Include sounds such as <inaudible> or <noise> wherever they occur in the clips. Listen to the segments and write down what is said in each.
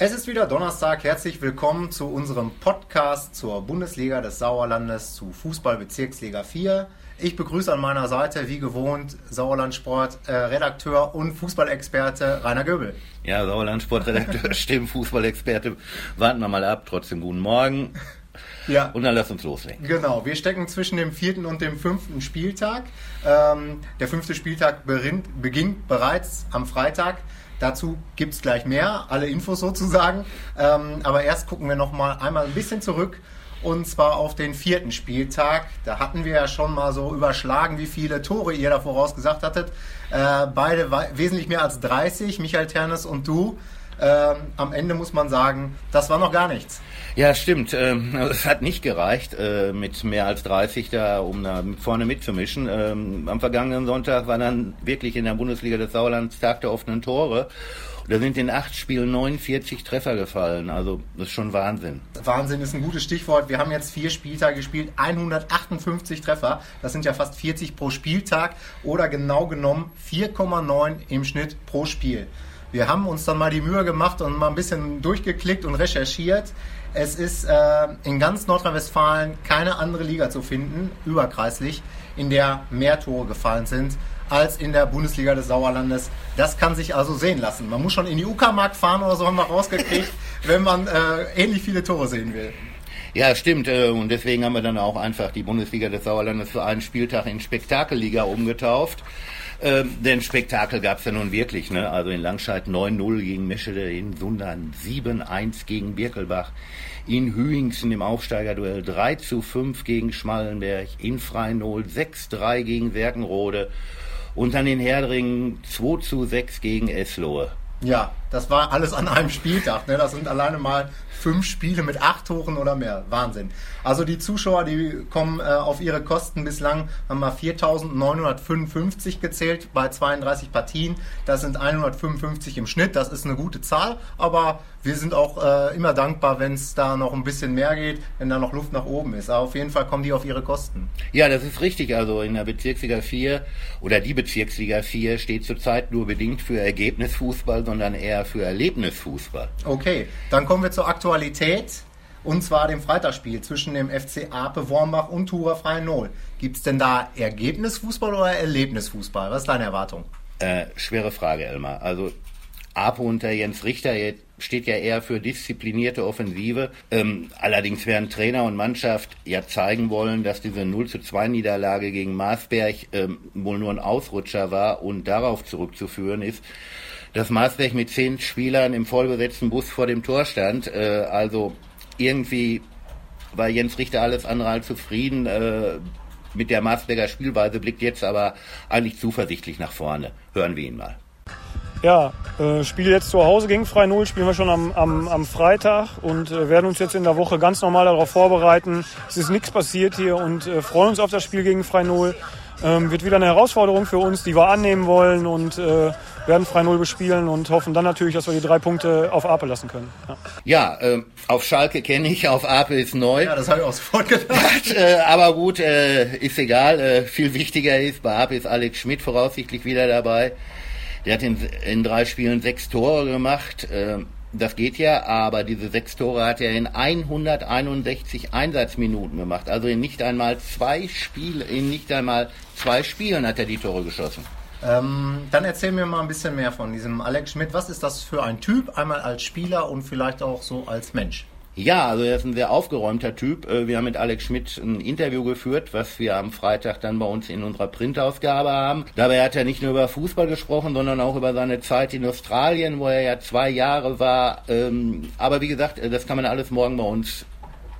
Es ist wieder Donnerstag. Herzlich willkommen zu unserem Podcast zur Bundesliga des Sauerlandes zu Fußball-Bezirksliga 4. Ich begrüße an meiner Seite, wie gewohnt, Sauerlandsport-Redakteur und Fußballexperte Rainer Göbel. Ja, Sauerlandsport-Redakteur, <laughs> stimmt, Fußballexperte. Warten wir mal ab. Trotzdem guten Morgen. Ja. Und dann lass uns loslegen. Genau, wir stecken zwischen dem vierten und dem fünften Spieltag. Ähm, der fünfte Spieltag beginnt, beginnt bereits am Freitag. Dazu gibt es gleich mehr, alle Infos sozusagen. Ähm, aber erst gucken wir noch mal einmal ein bisschen zurück und zwar auf den vierten Spieltag. Da hatten wir ja schon mal so überschlagen, wie viele Tore ihr da vorausgesagt hattet. Äh, beide wesentlich mehr als 30, Michael Ternes und du. Ähm, am Ende muss man sagen, das war noch gar nichts. Ja, stimmt. Ähm, <laughs> es hat nicht gereicht, äh, mit mehr als 30 da, um da vorne mitzumischen. Ähm, am vergangenen Sonntag war dann wirklich in der Bundesliga des Sauerlands Tag der offenen Tore. Da sind in acht Spielen 49 Treffer gefallen. Also das ist schon Wahnsinn. Wahnsinn ist ein gutes Stichwort. Wir haben jetzt vier Spieltage gespielt, 158 Treffer. Das sind ja fast 40 pro Spieltag oder genau genommen 4,9 im Schnitt pro Spiel. Wir haben uns dann mal die Mühe gemacht und mal ein bisschen durchgeklickt und recherchiert. Es ist äh, in ganz Nordrhein-Westfalen keine andere Liga zu finden, überkreislich, in der mehr Tore gefallen sind als in der Bundesliga des Sauerlandes. Das kann sich also sehen lassen. Man muss schon in die Uckermark fahren oder so haben wir rausgekriegt, <laughs> wenn man äh, ähnlich viele Tore sehen will. Ja, stimmt. Äh, und deswegen haben wir dann auch einfach die Bundesliga des Sauerlandes für einen Spieltag in Spektakelliga umgetauft. Ähm, denn Spektakel gab es ja nun wirklich. Ne? Also in Langscheid 9-0 gegen Meschede, in Sundern 7-1 gegen Birkelbach, in Hüingsen im Aufsteigerduell 3 5 gegen Schmallenberg, in Freinol 6-3 gegen Werkenrode und dann in Herdringen 2 6 gegen Eslohe. Ja, das war alles an einem Spieltag. Ne? Das sind alleine mal fünf Spiele mit acht Toren oder mehr. Wahnsinn. Also die Zuschauer, die kommen äh, auf ihre Kosten bislang, haben wir 4.955 gezählt bei 32 Partien. Das sind 155 im Schnitt. Das ist eine gute Zahl, aber wir sind auch äh, immer dankbar, wenn es da noch ein bisschen mehr geht, wenn da noch Luft nach oben ist. Aber auf jeden Fall kommen die auf ihre Kosten. Ja, das ist richtig. Also in der Bezirksliga 4 oder die Bezirksliga 4 steht zurzeit nur bedingt für Ergebnisfußball, sondern eher für Erlebnisfußball. Okay, dann kommen wir zur Aktualität. Und zwar dem Freitagsspiel zwischen dem FC Ape Wormbach und Tura Freien Null. Gibt es denn da Ergebnisfußball oder Erlebnisfußball? Was ist deine Erwartung? Äh, schwere Frage, Elmar. Also Ape unter Jens Richter steht ja eher für disziplinierte Offensive. Ähm, allerdings werden Trainer und Mannschaft ja zeigen wollen, dass diese 0 zu 2 Niederlage gegen Marsberg ähm, wohl nur ein Ausrutscher war und darauf zurückzuführen ist, dass Marsberg mit zehn Spielern im vollbesetzten Bus vor dem Tor stand. Äh, also irgendwie war Jens Richter alles andere als zufrieden. Äh, mit der Marsberger Spielweise blickt jetzt aber eigentlich zuversichtlich nach vorne. Hören wir ihn mal. Ja, äh, Spiel jetzt zu Hause gegen Frei Null spielen wir schon am, am, am Freitag und äh, werden uns jetzt in der Woche ganz normal darauf vorbereiten. Es ist nichts passiert hier und äh, freuen uns auf das Spiel gegen Frei Null. Ähm, wird wieder eine Herausforderung für uns, die wir annehmen wollen und äh, werden Frei Null bespielen und hoffen dann natürlich, dass wir die drei Punkte auf Ape lassen können. Ja, ja äh, auf Schalke kenne ich, auf Ape ist neu. Ja, das habe ich auch sofort gedacht. <laughs> äh, aber gut, äh, ist egal. Äh, viel wichtiger ist, bei Ape ist Alex Schmidt voraussichtlich wieder dabei. Der hat in, in drei Spielen sechs Tore gemacht. Das geht ja, aber diese sechs Tore hat er in 161 Einsatzminuten gemacht. Also in nicht einmal zwei Spiele, in nicht einmal zwei Spielen hat er die Tore geschossen. Ähm, dann erzähl mir mal ein bisschen mehr von diesem Alex Schmidt. Was ist das für ein Typ? Einmal als Spieler und vielleicht auch so als Mensch. Ja, also er ist ein sehr aufgeräumter Typ. Äh, wir haben mit Alex Schmidt ein Interview geführt, was wir am Freitag dann bei uns in unserer Printausgabe haben. Dabei hat er nicht nur über Fußball gesprochen, sondern auch über seine Zeit in Australien, wo er ja zwei Jahre war. Ähm, aber wie gesagt, das kann man alles morgen bei uns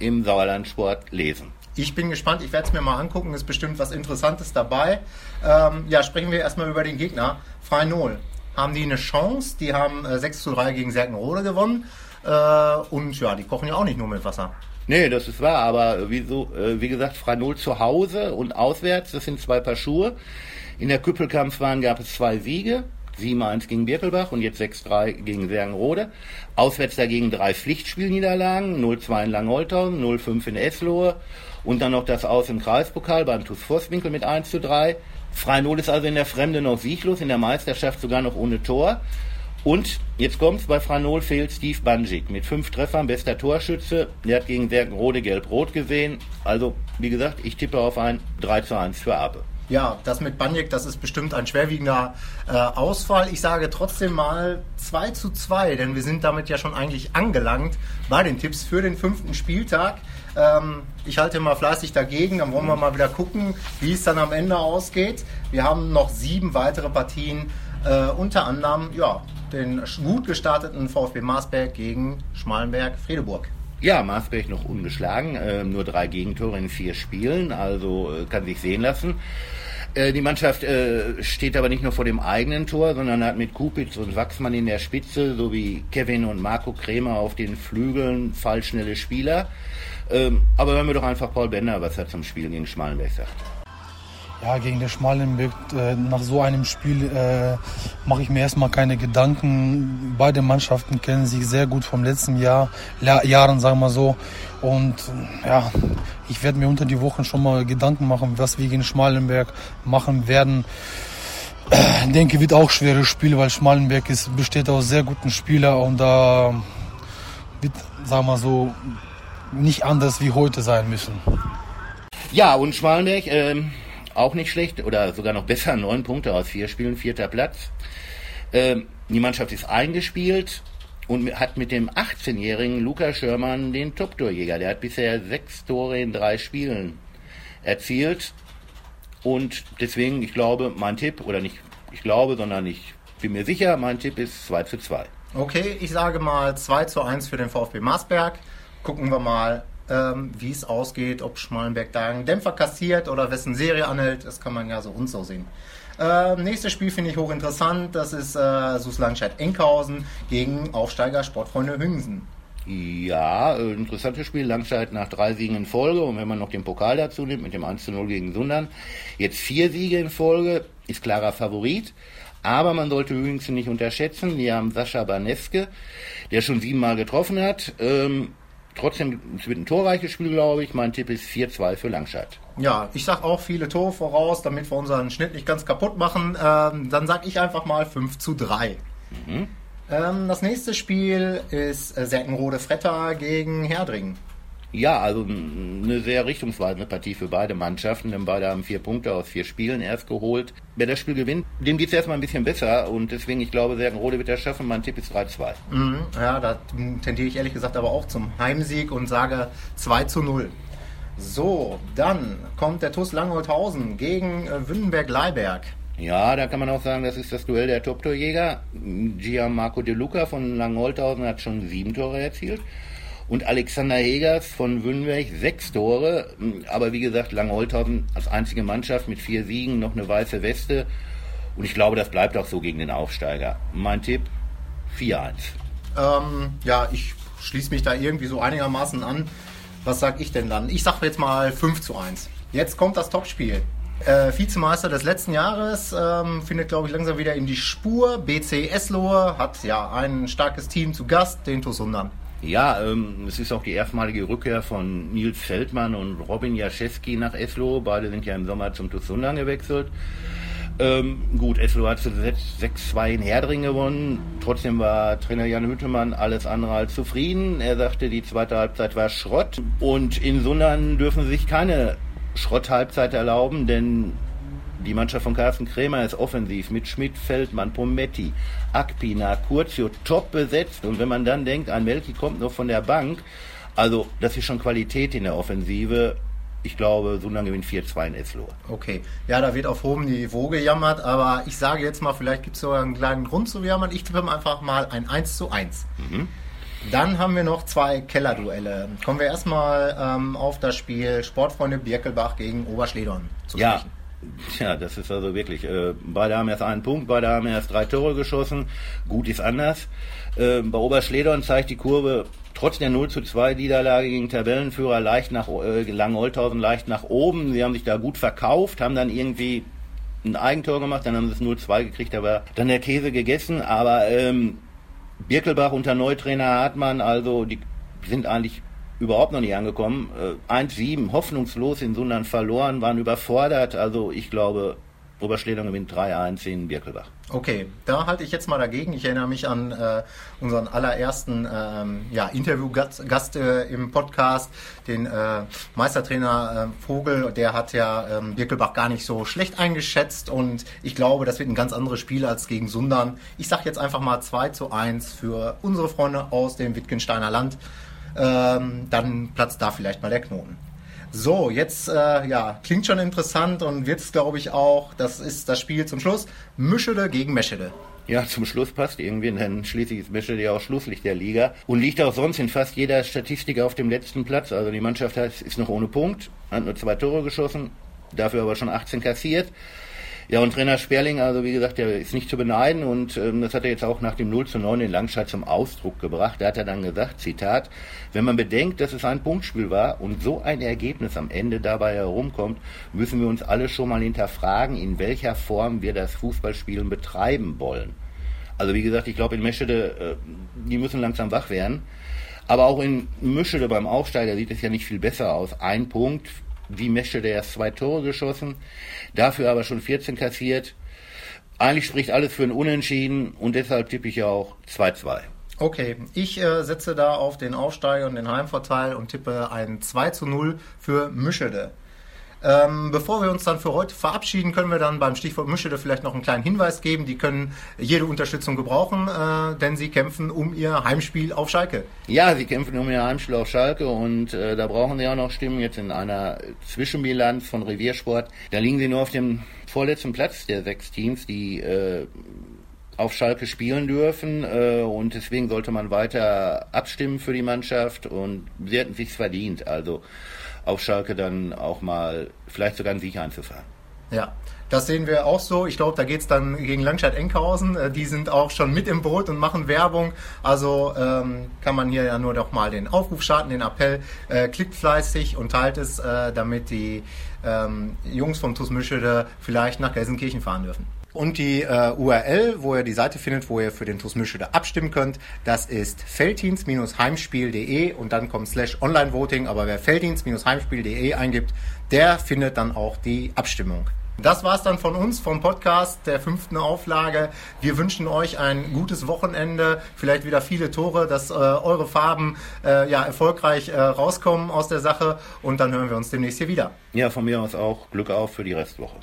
im Sauerlandsport lesen. Ich bin gespannt, ich werde es mir mal angucken, ist bestimmt was Interessantes dabei. Ähm, ja, sprechen wir erstmal über den Gegner. Freinol. Haben die eine Chance? Die haben äh, 6 zu 3 gegen Serkenrode gewonnen. Äh, und ja, die kochen ja auch nicht nur mit Wasser. Nee, das ist wahr, aber wie, so, äh, wie gesagt, Franol zu Hause und auswärts, das sind zwei Paar Schuhe. In der Küppelkampfbahn gab es zwei Siege, 7-1 gegen Birkelbach und jetzt 6-3 gegen Sergenrode. Auswärts dagegen drei Pflichtspielniederlagen, 0-2 in Langholthausen, 0-5 in Eslohe und dann noch das Aus im Kreispokal beim TuS Vosswinkel mit 1 3. Freinol ist also in der Fremde noch sieglos, in der Meisterschaft sogar noch ohne Tor. Und jetzt kommt's, bei Franol fehlt Steve Banjik mit fünf Treffern, bester Torschütze. Der hat gegen Werkenrode gelb-rot gesehen. Also, wie gesagt, ich tippe auf ein 3 zu 1 für Ape. Ja, das mit Banjek, das ist bestimmt ein schwerwiegender äh, Ausfall. Ich sage trotzdem mal 2 zu 2, denn wir sind damit ja schon eigentlich angelangt bei den Tipps für den fünften Spieltag. Ähm, ich halte mal fleißig dagegen, dann wollen wir mal wieder gucken, wie es dann am Ende ausgeht. Wir haben noch sieben weitere Partien, äh, unter anderem ja, den gut gestarteten VfB Marsberg gegen Schmalenberg-Fredeburg. Ja, Marsberg noch ungeschlagen, äh, nur drei Gegentore in vier Spielen, also äh, kann sich sehen lassen. Äh, die Mannschaft äh, steht aber nicht nur vor dem eigenen Tor, sondern hat mit Kupitz und Wachsmann in der Spitze sowie Kevin und Marco Kremer auf den Flügeln fallschnelle Spieler. Ähm, aber hören wir doch einfach Paul Bender, was er zum Spiel gegen Schmalenberg sagt. Ja, gegen der Schmalenberg, äh, nach so einem Spiel äh, mache ich mir erstmal keine Gedanken. Beide Mannschaften kennen sich sehr gut vom letzten Jahr, Jahren, sagen wir so. Und ja, ich werde mir unter die Wochen schon mal Gedanken machen, was wir gegen Schmalenberg machen werden. Ich denke, wird auch schweres Spiel, weil Schmalenberg ist, besteht aus sehr guten Spielern und da wird, sagen wir so, nicht anders wie heute sein müssen. Ja, und Schmalenberg, ähm, auch nicht schlecht oder sogar noch besser, <laughs> neun Punkte aus vier Spielen, vierter Platz. Ähm, die Mannschaft ist eingespielt und hat mit dem 18-jährigen Luca Schörmann den Top-Torjäger. Der hat bisher sechs Tore in drei Spielen erzielt. Und deswegen, ich glaube, mein Tipp, oder nicht ich glaube, sondern ich bin mir sicher, mein Tipp ist 2 zu 2. Okay, ich sage mal 2 zu 1 für den VfB Marsberg. Gucken wir mal, ähm, wie es ausgeht, ob Schmalenberg da einen Dämpfer kassiert oder wessen Serie anhält. Das kann man ja so und so sehen. Äh, nächstes Spiel finde ich hochinteressant. Das ist äh, SUS Langscheid-Enkhausen gegen Aufsteiger Sportfreunde Hüngsen. Ja, äh, interessantes Spiel. Langscheid nach drei Siegen in Folge. Und wenn man noch den Pokal dazu nimmt, mit dem 1 zu 0 gegen Sundern, jetzt vier Siege in Folge, ist klarer Favorit. Aber man sollte Hüngsen nicht unterschätzen. Die haben Sascha Baneske, der schon siebenmal getroffen hat. Ähm, trotzdem, es wird ein torreiches Spiel, glaube ich. Mein Tipp ist 4-2 für Langscheid. Ja, ich sag auch viele Tore voraus, damit wir unseren Schnitt nicht ganz kaputt machen. Ähm, dann sag ich einfach mal 5 zu 3. Mhm. Ähm, das nächste Spiel ist äh, Fretter gegen Herdring. Ja, also eine sehr richtungsweisende Partie für beide Mannschaften, denn beide haben vier Punkte aus vier Spielen erst geholt. Wer das Spiel gewinnt, dem geht es erstmal ein bisschen besser und deswegen, ich glaube, Sergenrode wird das schaffen. Mein Tipp ist 3-2. Mhm, ja, da tendiere ich ehrlich gesagt aber auch zum Heimsieg und sage 2 zu 0. So, dann kommt der TuS Langholthausen gegen äh, Wünnenberg-Leiberg. Ja, da kann man auch sagen, das ist das Duell der Top-Torjäger. Gianmarco De Luca von Langholthausen hat schon sieben Tore erzielt. Und Alexander Hegers von Wünnberg sechs Tore. Aber wie gesagt, Langholthausen als einzige Mannschaft mit vier Siegen, noch eine weiße Weste. Und ich glaube, das bleibt auch so gegen den Aufsteiger. Mein Tipp 4-1. Ähm, ja, ich schließe mich da irgendwie so einigermaßen an. Was sag ich denn dann? Ich sage jetzt mal 5 zu 1. Jetzt kommt das Topspiel. Äh, Vizemeister des letzten Jahres ähm, findet, glaube ich, langsam wieder in die Spur. BC Eslohe hat ja ein starkes Team zu Gast, den Tusundern. Ja, ähm, es ist auch die erstmalige Rückkehr von Nils Feldmann und Robin Jaschewski nach Eslo. Beide sind ja im Sommer zum Tusundan gewechselt. Ähm, gut, Eslo hat 6-2 in Herdring gewonnen. Trotzdem war Trainer Jan Hüttemann alles andere als zufrieden. Er sagte, die zweite Halbzeit war Schrott. Und in Sundern dürfen sich keine Schrotthalbzeit erlauben, denn die Mannschaft von Carsten Krämer ist offensiv mit Schmidt, Feldmann, Pometti, Akpina, Curzio top besetzt. Und wenn man dann denkt, ein Melki kommt noch von der Bank, also das ist schon Qualität in der Offensive. Ich glaube, Sundern gewinnt 4-2 in Eslohe. Okay, ja, da wird auf hohem Niveau gejammert, aber ich sage jetzt mal, vielleicht gibt es sogar einen kleinen Grund zu jammern. Ich tippe einfach mal ein 1 zu 1. Mhm. Dann haben wir noch zwei Kellerduelle. Kommen wir erstmal ähm, auf das Spiel Sportfreunde Birkelbach gegen Oberschledorn zu sprechen. Ja, das ist also wirklich, äh, beide haben erst einen Punkt, beide haben erst drei Tore geschossen. Gut ist anders. Äh, bei Oberschledorn zeigt die Kurve trotz der 0 zu 2 Niederlage gegen Tabellenführer leicht nach äh, Langenholthausen leicht nach oben. Sie haben sich da gut verkauft, haben dann irgendwie ein Eigentor gemacht, dann haben sie es 0-2 gekriegt, aber dann der Käse gegessen. Aber ähm, Birkelbach unter Neutrainer Hartmann, also die sind eigentlich überhaupt noch nicht angekommen. Äh, 1-7, hoffnungslos in Sundern verloren, waren überfordert. Also ich glaube, Oberschledern gewinnt 3-1 in Birkelbach. Okay, da halte ich jetzt mal dagegen. Ich erinnere mich an äh, unseren allerersten ähm, ja, Interviewgast äh, im Podcast, den äh, Meistertrainer äh, Vogel. Der hat ja ähm, Birkelbach gar nicht so schlecht eingeschätzt und ich glaube, das wird ein ganz anderes Spiel als gegen Sundern. Ich sage jetzt einfach mal 2 zu 1 für unsere Freunde aus dem Wittgensteiner Land. Ähm, dann platzt da vielleicht mal der Knoten. So, jetzt äh, ja, klingt schon interessant und wird es, glaube ich, auch. Das ist das Spiel zum Schluss. Mischede gegen Meschede. Ja, zum Schluss passt irgendwie, denn schließlich ist Meschede ja auch Schlusslicht der Liga und liegt auch sonst in fast jeder Statistik auf dem letzten Platz. Also die Mannschaft hat, ist noch ohne Punkt, hat nur zwei Tore geschossen, dafür aber schon 18 kassiert. Ja, und Trainer Sperling, also wie gesagt, der ist nicht zu beneiden und ähm, das hat er jetzt auch nach dem 0 zu 9 in Langscheid zum Ausdruck gebracht. Da hat er dann gesagt, Zitat, wenn man bedenkt, dass es ein Punktspiel war und so ein Ergebnis am Ende dabei herumkommt, müssen wir uns alle schon mal hinterfragen, in welcher Form wir das Fußballspielen betreiben wollen. Also wie gesagt, ich glaube in Meschede, äh, die müssen langsam wach werden. Aber auch in Mischede beim Aufsteiger sieht es ja nicht viel besser aus. Ein Punkt, wie Mesche, der erst zwei Tore geschossen, dafür aber schon 14 kassiert. Eigentlich spricht alles für ein Unentschieden und deshalb tippe ich auch 2-2. Okay, ich äh, setze da auf den Aufsteiger und den Heimvorteil und tippe ein 2 zu 0 für Mischede. Ähm, bevor wir uns dann für heute verabschieden, können wir dann beim Stichwort Mischede vielleicht noch einen kleinen Hinweis geben. Die können jede Unterstützung gebrauchen, äh, denn sie kämpfen um ihr Heimspiel auf Schalke. Ja, sie kämpfen um ihr Heimspiel auf Schalke und äh, da brauchen sie auch noch Stimmen jetzt in einer Zwischenbilanz von Reviersport. Da liegen sie nur auf dem vorletzten Platz der sechs Teams, die äh, auf Schalke spielen dürfen äh, und deswegen sollte man weiter abstimmen für die Mannschaft und sie hätten sich's verdient. Also auf Schalke dann auch mal vielleicht sogar einen Sieg einzufahren. Ja, das sehen wir auch so. Ich glaube, da geht es dann gegen Langstadt-Enkhausen. Äh, die sind auch schon mit im Boot und machen Werbung. Also ähm, kann man hier ja nur doch mal den Aufruf starten, den Appell. Äh, klickt fleißig und teilt es, äh, damit die ähm, Jungs vom TuS Mischede vielleicht nach Gelsenkirchen fahren dürfen. Und die äh, URL, wo ihr die Seite findet, wo ihr für den TuS Mischede abstimmen könnt, das ist felddienst-heimspiel.de und dann kommt slash Online-Voting. Aber wer felddienst-heimspiel.de eingibt, der findet dann auch die Abstimmung. Das war's dann von uns, vom Podcast der fünften Auflage. Wir wünschen euch ein gutes Wochenende, vielleicht wieder viele Tore, dass äh, eure Farben äh, ja erfolgreich äh, rauskommen aus der Sache und dann hören wir uns demnächst hier wieder. Ja, von mir aus auch Glück auf für die Restwoche.